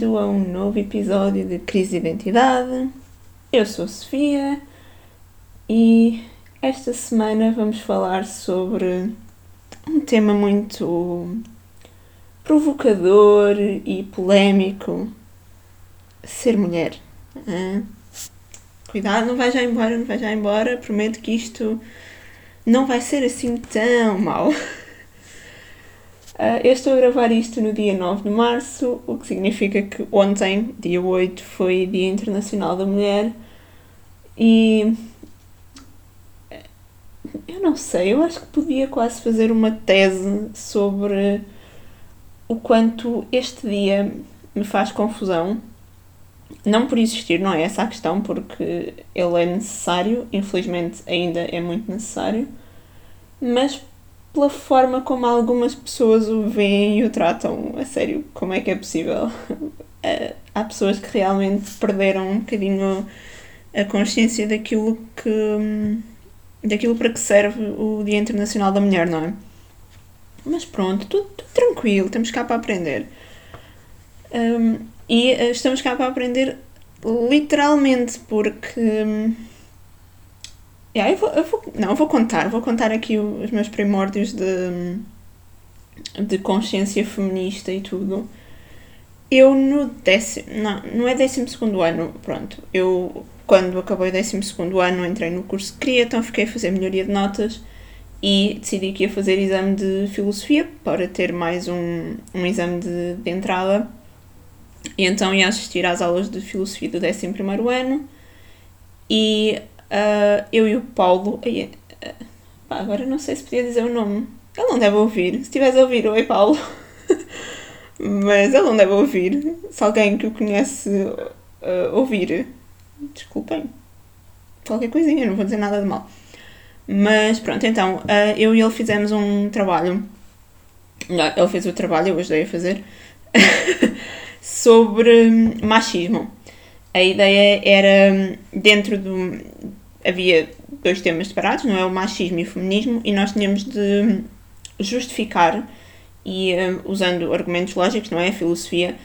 Bem-vindo a um novo episódio de Crise de Identidade. Eu sou Sofia e esta semana vamos falar sobre um tema muito provocador e polémico: ser mulher. Ah, cuidado, não vai já embora, não vai já embora. Prometo que isto não vai ser assim tão mau. Uh, eu estou a gravar isto no dia 9 de março, o que significa que ontem, dia 8, foi Dia Internacional da Mulher e. Eu não sei, eu acho que podia quase fazer uma tese sobre o quanto este dia me faz confusão. Não por existir, não é essa a questão, porque ele é necessário, infelizmente ainda é muito necessário, mas pela forma como algumas pessoas o veem e o tratam. A sério, como é que é possível? Eh, há pessoas que realmente perderam um bocadinho a consciência daquilo que. daquilo para que serve o Dia Internacional da Mulher, não é? Mas pronto, tudo, tudo tranquilo, estamos cá para aprender. Um, e eh, estamos cá para aprender literalmente, porque. Yeah, eu vou, eu vou, não, eu vou contar, vou contar aqui os meus primórdios de, de consciência feminista e tudo. Eu no décimo, não, não é décimo segundo ano, pronto, eu quando acabei o décimo segundo ano entrei no curso que queria, então fiquei a fazer melhoria de notas e decidi que ia fazer exame de filosofia para ter mais um, um exame de, de entrada e então ia assistir às aulas de filosofia do décimo primeiro ano e Uh, eu e o Paulo. Uh, pá, agora não sei se podia dizer o nome. Ele não deve ouvir. Se estivesse a ouvir, oi Paulo. Mas ele não deve ouvir. Se alguém que o conhece uh, ouvir, desculpem. Qualquer coisinha, não vou dizer nada de mal. Mas pronto, então eu e ele fizemos um trabalho. Não, ele fez o trabalho, eu ajudei a fazer. sobre machismo. A ideia era, dentro do, havia dois temas separados, não é? O machismo e o feminismo, e nós tínhamos de justificar, e uh, usando argumentos lógicos, não é? A filosofia,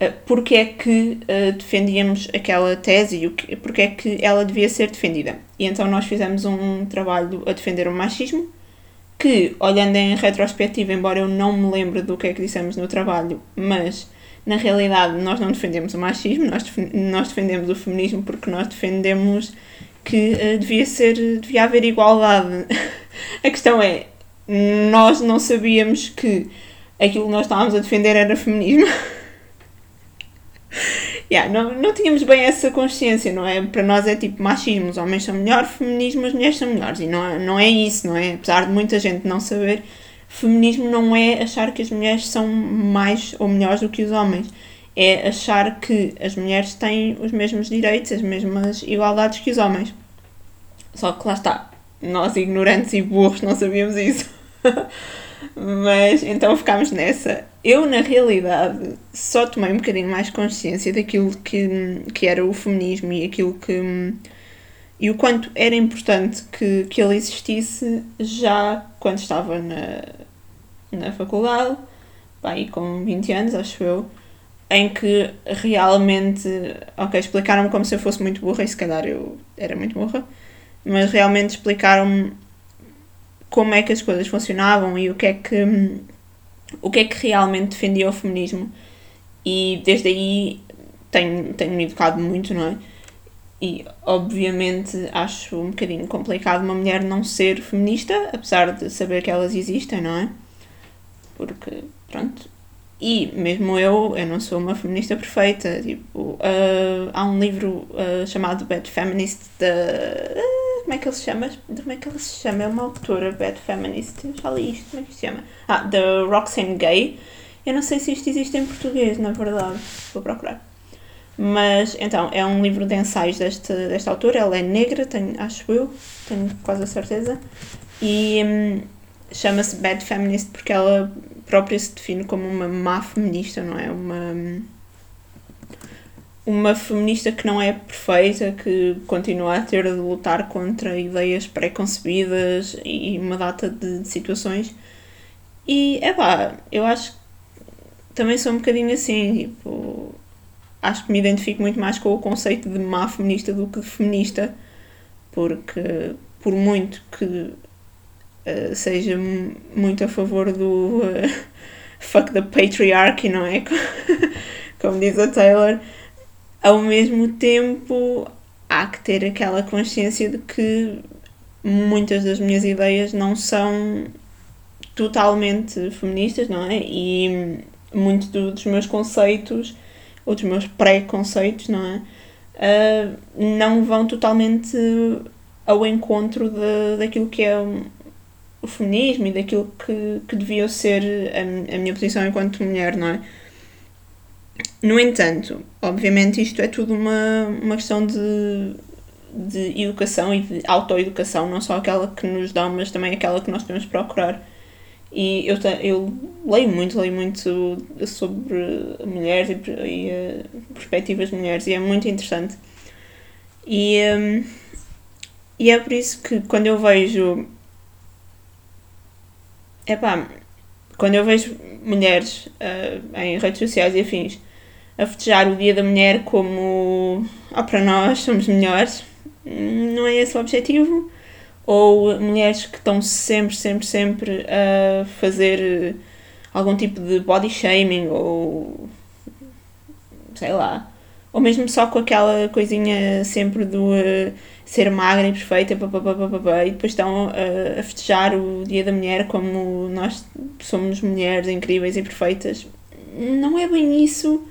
uh, porque é que uh, defendíamos aquela tese e que, porque é que ela devia ser defendida. E então nós fizemos um trabalho a defender o machismo, que, olhando em retrospectiva, embora eu não me lembre do que é que dissemos no trabalho, mas na realidade nós não defendemos o machismo, nós, nós defendemos o feminismo porque nós defendemos que uh, devia ser, devia haver igualdade. a questão é, nós não sabíamos que aquilo que nós estávamos a defender era feminismo. yeah, não, não tínhamos bem essa consciência, não é? Para nós é tipo machismo, os homens são melhores, feminismo, as mulheres são melhores. E não, não é isso, não é? Apesar de muita gente não saber, feminismo não é achar que as mulheres são mais ou melhores do que os homens é achar que as mulheres têm os mesmos direitos, as mesmas igualdades que os homens. Só que lá está, nós ignorantes e burros não sabíamos isso. Mas então ficámos nessa. Eu, na realidade, só tomei um bocadinho mais consciência daquilo que, que era o feminismo e aquilo que. e o quanto era importante que, que ele existisse já quando estava na, na faculdade, bem, com 20 anos, acho eu em que realmente, ok, explicaram-me como se eu fosse muito burra e se calhar eu era muito burra, mas realmente explicaram-me como é que as coisas funcionavam e o que é que o que é que realmente defendia o feminismo e desde aí tenho, tenho me educado muito, não é? E obviamente acho um bocadinho complicado uma mulher não ser feminista, apesar de saber que elas existem, não é? Porque, pronto, e mesmo eu, eu não sou uma feminista perfeita. Tipo, uh, há um livro uh, chamado Bad Feminist da. Uh, como é que ele se chama? Como é que ele se chama? É uma autora Bad Feminist. Eu já li isto, como é que se chama? Ah, da Roxane Gay. Eu não sei se isto existe em português, na verdade. Vou procurar. Mas, então, é um livro de ensaios deste, desta autora. Ela é negra, tenho, acho eu, tenho quase a certeza. E um, chama-se Bad Feminist porque ela própria se define como uma má feminista, não é? Uma, uma feminista que não é perfeita, que continua a ter de lutar contra ideias pré-concebidas e uma data de situações. E é pá, eu acho também sou um bocadinho assim, tipo, acho que me identifico muito mais com o conceito de má feminista do que de feminista, porque por muito que uh, seja muito a favor do uh, fuck the patriarchy, não é? Como diz a Taylor, ao mesmo tempo há que ter aquela consciência de que muitas das minhas ideias não são totalmente feministas, não é? E muitos dos meus conceitos, ou dos meus pré-conceitos, não é? Uh, não vão totalmente ao encontro de, daquilo que é o feminismo e daquilo que, que devia ser a, a minha posição enquanto mulher, não é? No entanto, obviamente isto é tudo uma, uma questão de, de educação e de autoeducação, não só aquela que nos dão, mas também aquela que nós temos de procurar. E eu, eu leio muito, leio muito sobre mulheres e, e uh, perspectivas de mulheres e é muito interessante. E, um, e é por isso que quando eu vejo. Epá, quando eu vejo mulheres uh, em redes sociais e afins a festejar o Dia da Mulher como ah, para nós somos melhores, não é esse o objetivo. Ou mulheres que estão sempre, sempre, sempre a fazer algum tipo de body shaming ou sei lá. Ou mesmo só com aquela coisinha sempre do uh, ser magra e perfeita papapá, e depois estão uh, a festejar o Dia da Mulher como nós somos mulheres incríveis e perfeitas. Não é bem isso.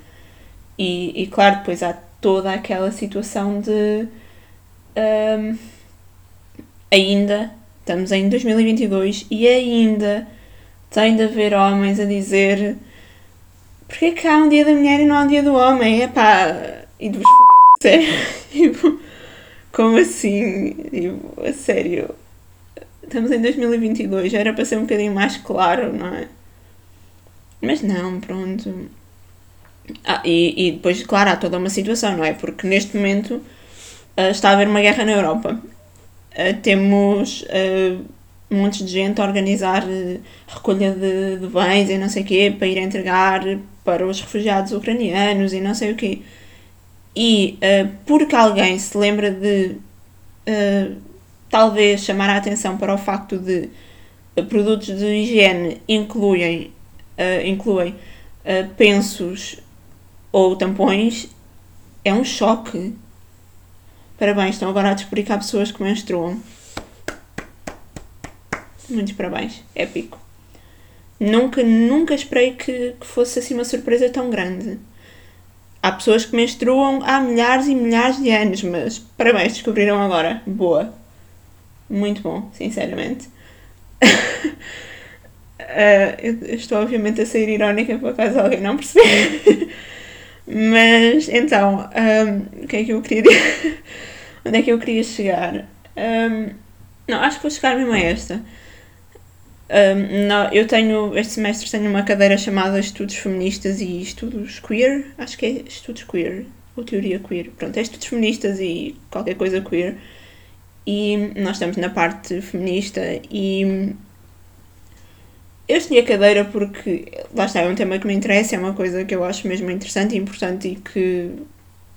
E, e claro, depois há toda aquela situação de um, ainda estamos em 2022 e ainda tem de haver homens a dizer porque é que há um dia da mulher e não há um dia do homem? É pá, e de vos sério, tipo, como assim? Tipo, a sério, estamos em 2022, já era para ser um bocadinho mais claro, não é? Mas não, pronto. Ah, e, e depois, claro, há toda uma situação, não é? Porque neste momento uh, está a haver uma guerra na Europa. Uh, temos uh, montes de gente a organizar recolha de, de bens e não sei o quê para ir entregar para os refugiados ucranianos e não sei o quê. E porque alguém se lembra de talvez chamar a atenção para o facto de produtos de higiene incluem, incluem pensos ou tampões, é um choque. Parabéns, estão agora a há pessoas que menstruam. Muitos parabéns, épico. Nunca, nunca esperei que, que fosse assim uma surpresa tão grande. Há pessoas que menstruam há milhares e milhares de anos, mas parabéns, descobriram agora. Boa. Muito bom, sinceramente. uh, eu estou obviamente a ser irónica por acaso alguém não perceber. Mas então, um, o que é que eu queria? Onde é que eu queria chegar? Um, não, acho que vou chegar mesmo a esta. Um, não, eu tenho, este semestre tenho uma cadeira chamada Estudos Feministas e Estudos Queer, acho que é Estudos Queer, ou Teoria Queer, pronto, é Estudos Feministas e qualquer coisa queer. E nós estamos na parte feminista e eu escolhi a cadeira porque, lá está, é um tema que me interessa, é uma coisa que eu acho mesmo interessante e importante e que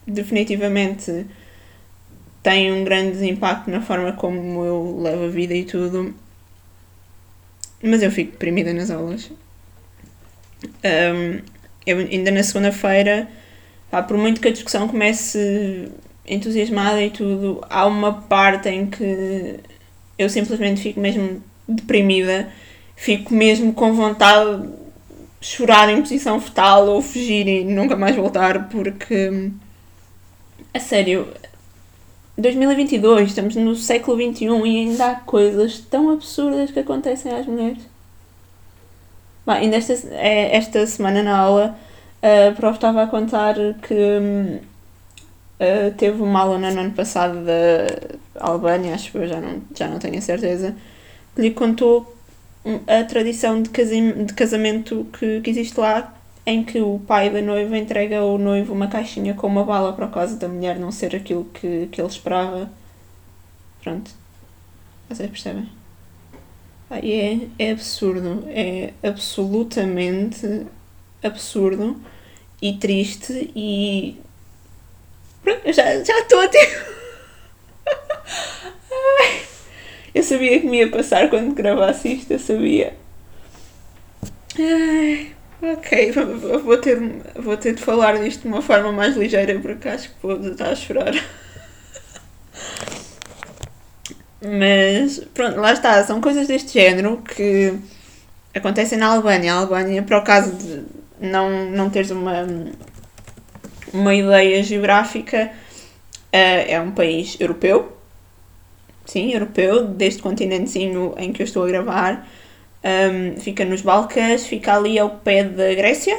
definitivamente tem um grande impacto na forma como eu levo a vida e tudo. Mas eu fico deprimida nas aulas. Um, eu, ainda na segunda-feira, por muito que a discussão comece entusiasmada e tudo, há uma parte em que eu simplesmente fico mesmo deprimida fico mesmo com vontade de chorar em posição fetal ou fugir e nunca mais voltar, porque a sério, 2022, estamos no século XXI e ainda há coisas tão absurdas que acontecem às mulheres. Bem, ainda esta, é, esta semana na aula, a prof estava a contar que uh, teve uma aluna no ano passado da Albânia, acho que eu já não, já não tenho a certeza, que lhe contou a tradição de, de casamento que, que existe lá, em que o pai da noiva entrega ao noivo uma caixinha com uma bala para caso da mulher não ser aquilo que, que ele esperava. Pronto. Vocês percebem? Ah, é, é absurdo. É absolutamente absurdo e triste e. Pronto, já estou a ter. eu sabia que me ia passar quando gravasse isto, eu sabia. Ai, ok, vou ter, vou ter de falar disto de uma forma mais ligeira porque acho que vou estar a chorar. Mas pronto, lá está, são coisas deste género que acontecem na Albânia. A Albânia, para o caso de não, não teres uma, uma ideia geográfica, uh, é um país europeu. Sim, europeu, deste continentezinho em que eu estou a gravar. Um, fica nos Balcãs, fica ali ao pé da Grécia,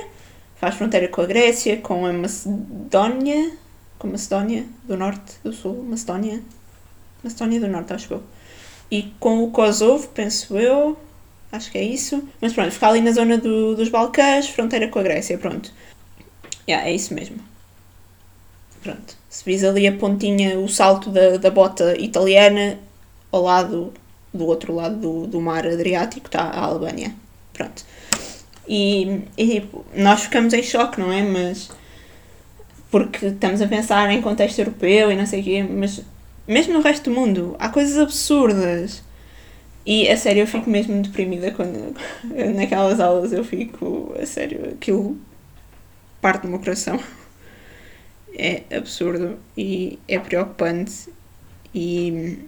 faz fronteira com a Grécia, com a Macedónia, com a Macedónia do Norte, do Sul, Macedónia, Macedónia do Norte, acho eu. E com o Kosovo, penso eu, acho que é isso. Mas pronto, fica ali na zona do, dos Balcãs, fronteira com a Grécia, pronto. Yeah, é isso mesmo. Pronto. Se vis ali a pontinha, o salto da, da bota italiana, ao lado, do outro lado do, do mar Adriático, está a Albânia. Pronto. E, e tipo, nós ficamos em choque, não é? Mas. Porque estamos a pensar em contexto europeu e não sei o quê, mas mesmo no resto do mundo, há coisas absurdas. E a sério, eu fico mesmo deprimida quando naquelas aulas eu fico, a sério, aquilo parte do meu coração. É absurdo e é preocupante. E,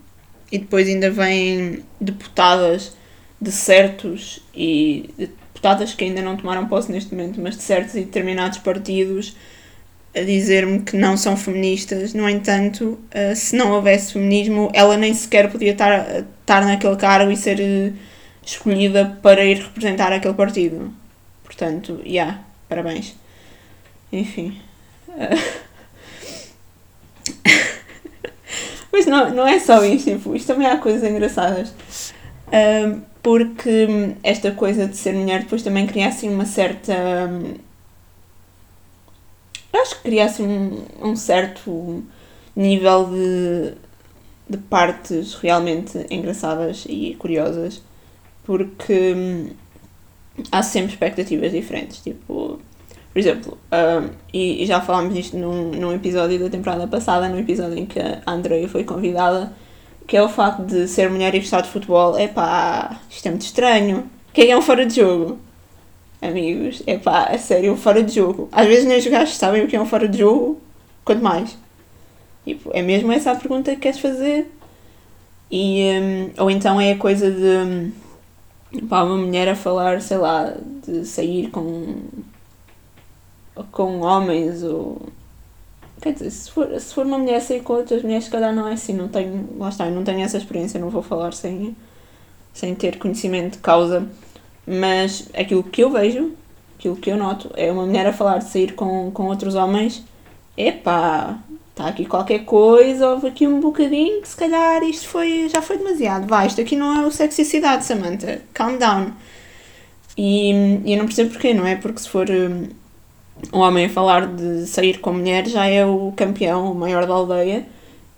e depois ainda vêm deputadas de certos e deputadas que ainda não tomaram posse neste momento, mas de certos e determinados partidos a dizer-me que não são feministas. No entanto, uh, se não houvesse feminismo, ela nem sequer podia estar, estar naquele cargo e ser uh, escolhida para ir representar aquele partido. Portanto, já, yeah, parabéns. Enfim. Uh... Mas não, não é só isto, tipo, isto também há coisas engraçadas. porque esta coisa de ser mulher depois também cria assim uma certa. Um, acho que cria assim um, um certo nível de, de partes realmente engraçadas e curiosas, porque hum, há sempre expectativas diferentes. Tipo, por exemplo, um, e, e, já falámos disto num, num episódio da temporada passada, no episódio em que a Andrea foi convidada, que é o facto de ser mulher e gostar de futebol. É pá, isto é muito estranho. Quem é um fora de jogo? amigos, é pá, a sério, fora de jogo. Às vezes nem os gajos sabem o que é um fora de jogo, quanto mais. Tipo, é mesmo essa a pergunta que queres fazer. E, um, ou então é a coisa de um, pá, uma mulher a falar, sei lá, de sair com, com homens ou. Quer dizer, se for, se for uma mulher sair com outras mulheres, se calhar não é assim, não tenho, lá está, eu não tenho essa experiência, não vou falar sem, sem ter conhecimento de causa mas aquilo que eu vejo, aquilo que eu noto, é uma mulher a falar de sair com, com outros homens. Epá, está aqui qualquer coisa, houve aqui um bocadinho que se calhar isto foi, já foi demasiado. Vai, isto aqui não é o sexicidade, Samantha. Calm down. E, e eu não percebo porquê, não é? Porque se for um, homem a falar de sair com mulher já é o campeão, o maior da aldeia.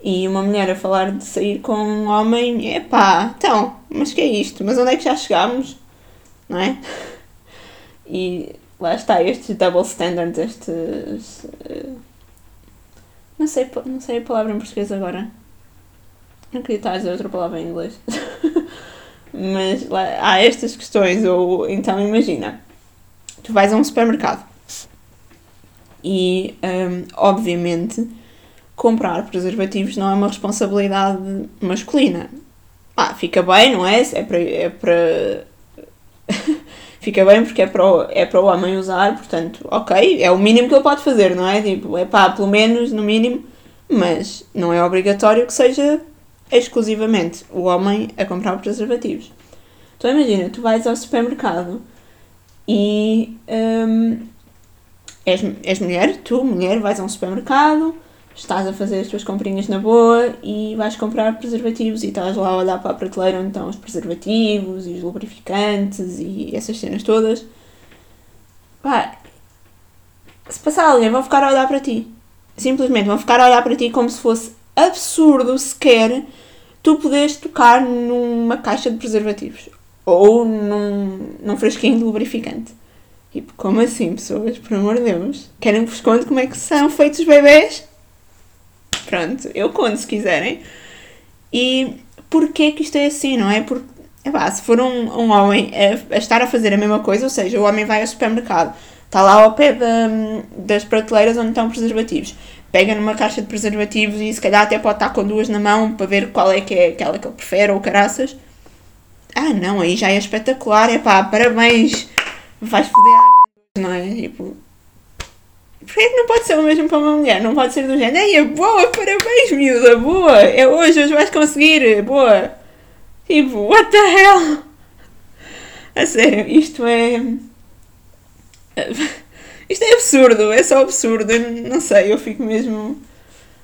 E uma mulher a falar de sair com um homem, epá, então, mas que é isto? Mas onde é que já chegámos? não é? E lá está, estes double standards, estes. Uh, não, sei, não sei a palavra em português agora. Não queria estar a dizer outra palavra em inglês. Mas lá, há estas questões, ou então imagina, tu vais a um supermercado e, um, obviamente, comprar preservativos não é uma responsabilidade masculina. Ah, fica bem, não é? É para, é para fica bem porque é para, o, é para o homem usar, portanto, ok, é o mínimo que ele pode fazer, não é? Tipo, é pá, pelo menos, no mínimo, mas não é obrigatório que seja exclusivamente o homem a comprar preservativos. Então imagina, tu vais ao supermercado e um, és, és mulher, tu, mulher, vais a um supermercado estás a fazer as tuas comprinhas na boa e vais comprar preservativos e estás lá a olhar para a prateleira onde estão os preservativos e os lubrificantes e essas cenas todas. Pá, se passar alguém, vão ficar a olhar para ti. Simplesmente vão ficar a olhar para ti como se fosse absurdo sequer tu poderes tocar numa caixa de preservativos ou num, num fresquinho de lubrificante. Tipo, como assim, pessoas? Por amor de Deus. Querem que vos conte como é que são feitos os bebés? Pronto, eu conto se quiserem. E porquê que isto é assim, não é? Porque, epá, se for um, um homem a, a, estar a fazer a mesma coisa, ou seja, o homem vai ao supermercado, está lá ao pé da, das prateleiras onde estão preservativos, pega numa caixa de preservativos e se calhar até pode estar com duas na mão para ver qual é que é aquela que ele prefere ou caraças. Ah, não, aí já é espetacular, é pá, parabéns vais foder a não é? Tipo, porquê que não pode ser o mesmo para uma mulher? Não pode ser do género, é boa, parabéns, miúda, boa, é hoje, hoje vais conseguir, boa. Tipo, what the hell? A sério, isto é. Isto é absurdo, é só absurdo, eu não sei, eu fico mesmo.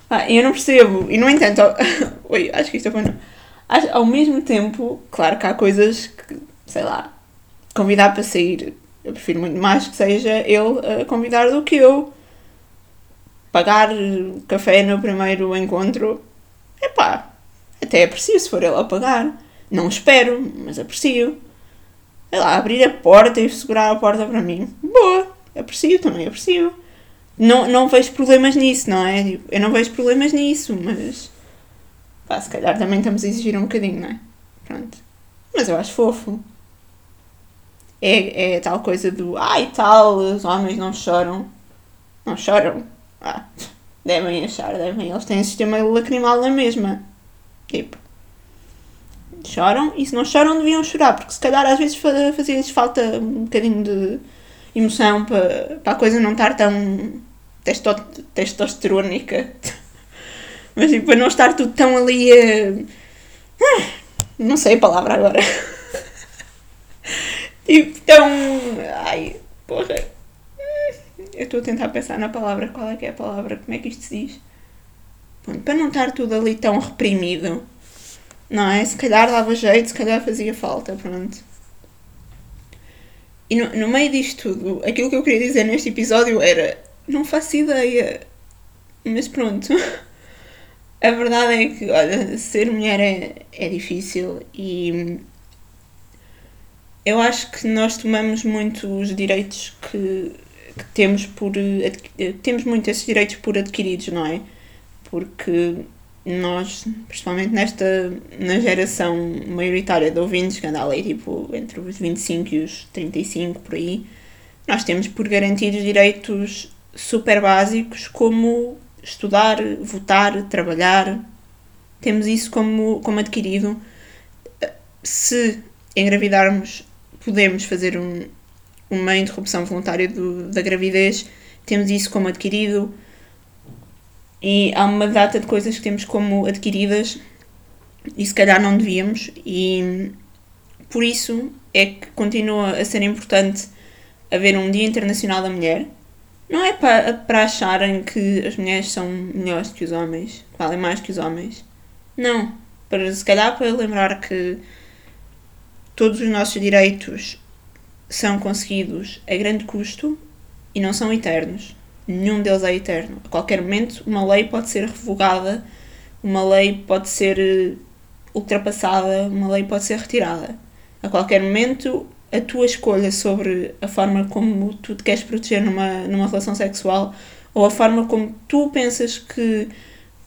Ah, eu não percebo, e no entanto, oi, acho que isto é bom. Ao mesmo tempo, claro que há coisas que, sei lá, convidar para sair eu prefiro muito mais que seja ele a convidar do que eu. Pagar café no primeiro encontro, epá, até aprecio se for ele a pagar. Não espero, mas aprecio. Sei lá, abrir a porta e segurar a porta para mim. Boa, aprecio também, aprecio. Não, não vejo problemas nisso, não é? Tipo, eu não vejo problemas nisso, mas. Pá, se calhar também estamos a exigir um bocadinho, não é? Pronto. Mas eu acho fofo é, é tal coisa do ai tal, os homens não choram. Não choram. Ah, devem achar, devem. Eles têm sistema lacrimal na mesma. Tipo. Choram e se não choram deviam chorar, porque se calhar às vezes fazia-lhes falta um bocadinho de emoção para, para a coisa não estar tão testo, testosterónica. Mas tipo, para não estar tudo tão ali. Uh, não sei a palavra agora. Tipo, tão. Ai, porra. Eu estou a tentar pensar na palavra. Qual é que é a palavra? Como é que isto se diz? Bom, para não estar tudo ali tão reprimido. Não é? Se calhar dava jeito, se calhar fazia falta, pronto. E no, no meio disto tudo, aquilo que eu queria dizer neste episódio era: não faço ideia. Mas pronto. A verdade é que, olha, ser mulher é, é difícil e eu acho que nós tomamos muito os direitos que, que temos por. Temos muito esses direitos por adquiridos, não é? Porque nós, principalmente nesta na geração maioritária de ouvintes, que anda ali tipo entre os 25 e os 35 por aí, nós temos por garantidos direitos super básicos como estudar, votar, trabalhar. Temos isso como, como adquirido. Se engravidarmos podemos fazer um, uma interrupção voluntária do, da gravidez, temos isso como adquirido e há uma data de coisas que temos como adquiridas e se calhar não devíamos e por isso é que continua a ser importante haver um Dia Internacional da Mulher. Não é para, para acharem que as mulheres são melhores que os homens, que valem mais que os homens. Não. Para, se calhar para lembrar que todos os nossos direitos são conseguidos a grande custo e não são eternos. Nenhum deles é eterno. A qualquer momento, uma lei pode ser revogada, uma lei pode ser eh, ultrapassada, uma lei pode ser retirada. A qualquer momento, a tua escolha sobre a forma como tu te queres proteger numa, numa relação sexual ou a forma como tu pensas que,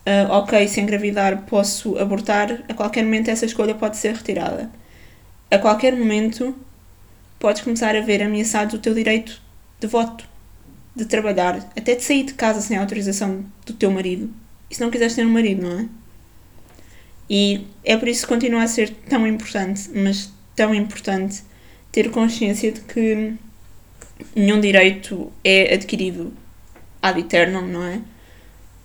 uh, ok, se engravidar posso abortar, a qualquer momento essa escolha pode ser retirada a qualquer momento podes começar a ver ameaçado o teu direito de voto, de trabalhar, até de sair de casa sem autorização do teu marido. E se não quiseres ter um marido, não é? E é por isso que continua a ser tão importante, mas tão importante, ter consciência de que nenhum direito é adquirido ad eternum, não é?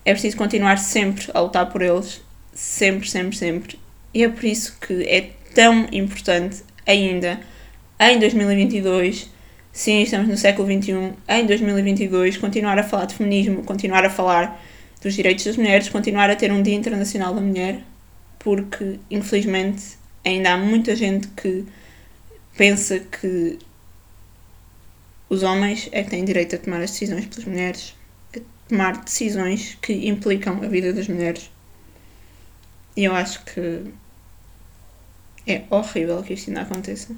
É preciso continuar sempre a lutar por eles, sempre, sempre, sempre. E é por isso que é tão importante ainda em 2022, sim, estamos no século XXI, em 2022, continuar a falar de feminismo, continuar a falar dos direitos das mulheres, continuar a ter um Dia Internacional da Mulher, porque infelizmente ainda há muita gente que pensa que os homens é que têm direito a tomar as decisões pelas mulheres, a tomar decisões que implicam a vida das mulheres. E eu acho que é horrível que isto ainda aconteça.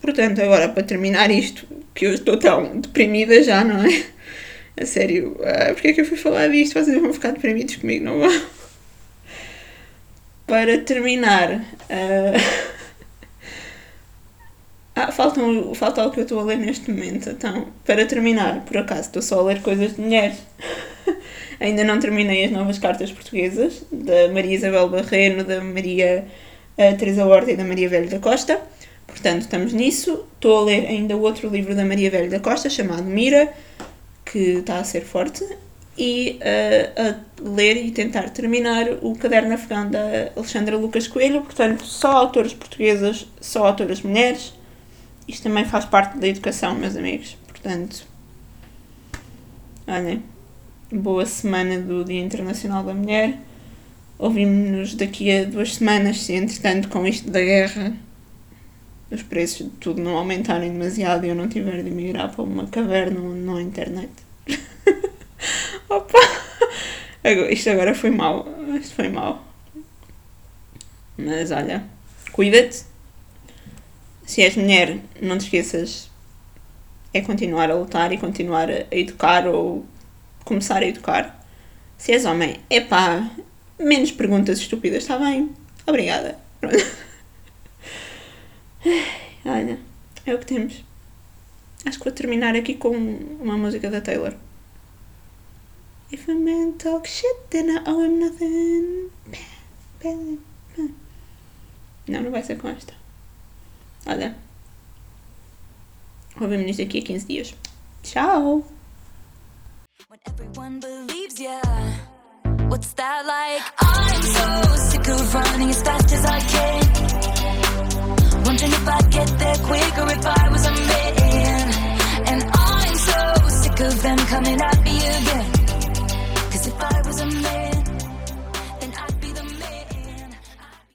Portanto, agora para terminar isto, que eu estou tão deprimida já, não é? A sério, uh, porque é que eu fui falar disto? Vocês vão ficar deprimidos comigo, não vão? Para terminar, uh... ah, faltam, falta o que eu estou a ler neste momento. Então, para terminar, por acaso, estou só a ler coisas de mulheres. Ainda não terminei as novas cartas portuguesas, da Maria Isabel Barreiro, da Maria uh, Teresa Horta e da Maria Velho da Costa. Portanto, estamos nisso. Estou a ler ainda outro livro da Maria Velho da Costa, chamado Mira, que está a ser forte, e uh, a ler e tentar terminar o caderno afegão da Alexandra Lucas Coelho. Portanto, só autores portuguesas, só autoras mulheres. Isto também faz parte da educação, meus amigos. Portanto, olhem, boa semana do Dia Internacional da Mulher. Ouvimos-nos daqui a duas semanas, se entretanto com isto da guerra os preços de tudo não aumentarem demasiado e eu não tiver de migrar para uma caverna onde há internet. Opa! Isto agora foi mal. Isto foi mal. Mas olha, cuida-te. Se és mulher, não te esqueças. É continuar a lutar e continuar a educar ou começar a educar. Se és homem, é pá, menos perguntas estúpidas, está bem? Obrigada. Olha, é o que temos. Acho que vou terminar aqui com uma música da Taylor. If a man talk shit, then I owe him nothing. Não, não vai ser com esta. Olha. Ouvimos daqui a 15 dias. Tchau! When everyone believes ya, what's that like? I'm so sick of running as fast as I can. Wondering if I'd get there quicker if I was a man. And I'm so sick of them coming at me again. Cause if I was a man.